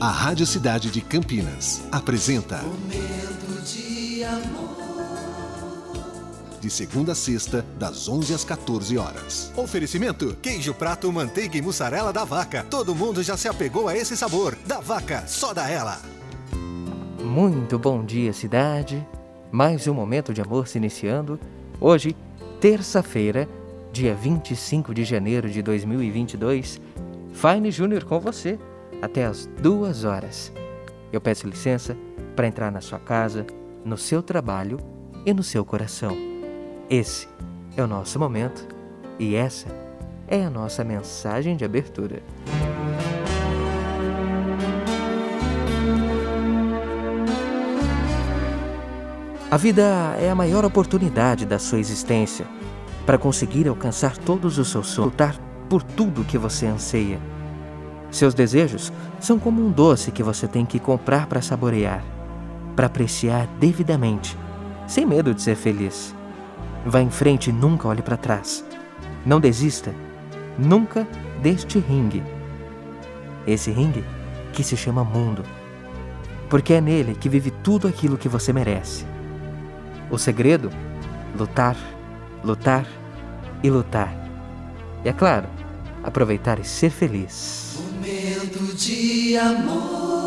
A Rádio Cidade de Campinas apresenta Momento de amor. De segunda a sexta, das 11 às 14 horas. Oferecimento: queijo prato, manteiga e mussarela da vaca. Todo mundo já se apegou a esse sabor. Da vaca, só da ela. Muito bom dia, cidade. Mais um momento de amor se iniciando. Hoje, terça-feira, dia 25 de janeiro de 2022. Fine Júnior com você até as duas horas. Eu peço licença para entrar na sua casa, no seu trabalho e no seu coração. Esse é o nosso momento e essa é a nossa mensagem de abertura. A vida é a maior oportunidade da sua existência para conseguir alcançar todos os seus sonhos, lutar por tudo que você anseia. Seus desejos são como um doce que você tem que comprar para saborear, para apreciar devidamente, sem medo de ser feliz. Vá em frente e nunca olhe para trás. Não desista, nunca deste ringue. Esse ringue que se chama mundo. Porque é nele que vive tudo aquilo que você merece. O segredo? Lutar, lutar e lutar. E é claro, aproveitar e ser feliz. De amor.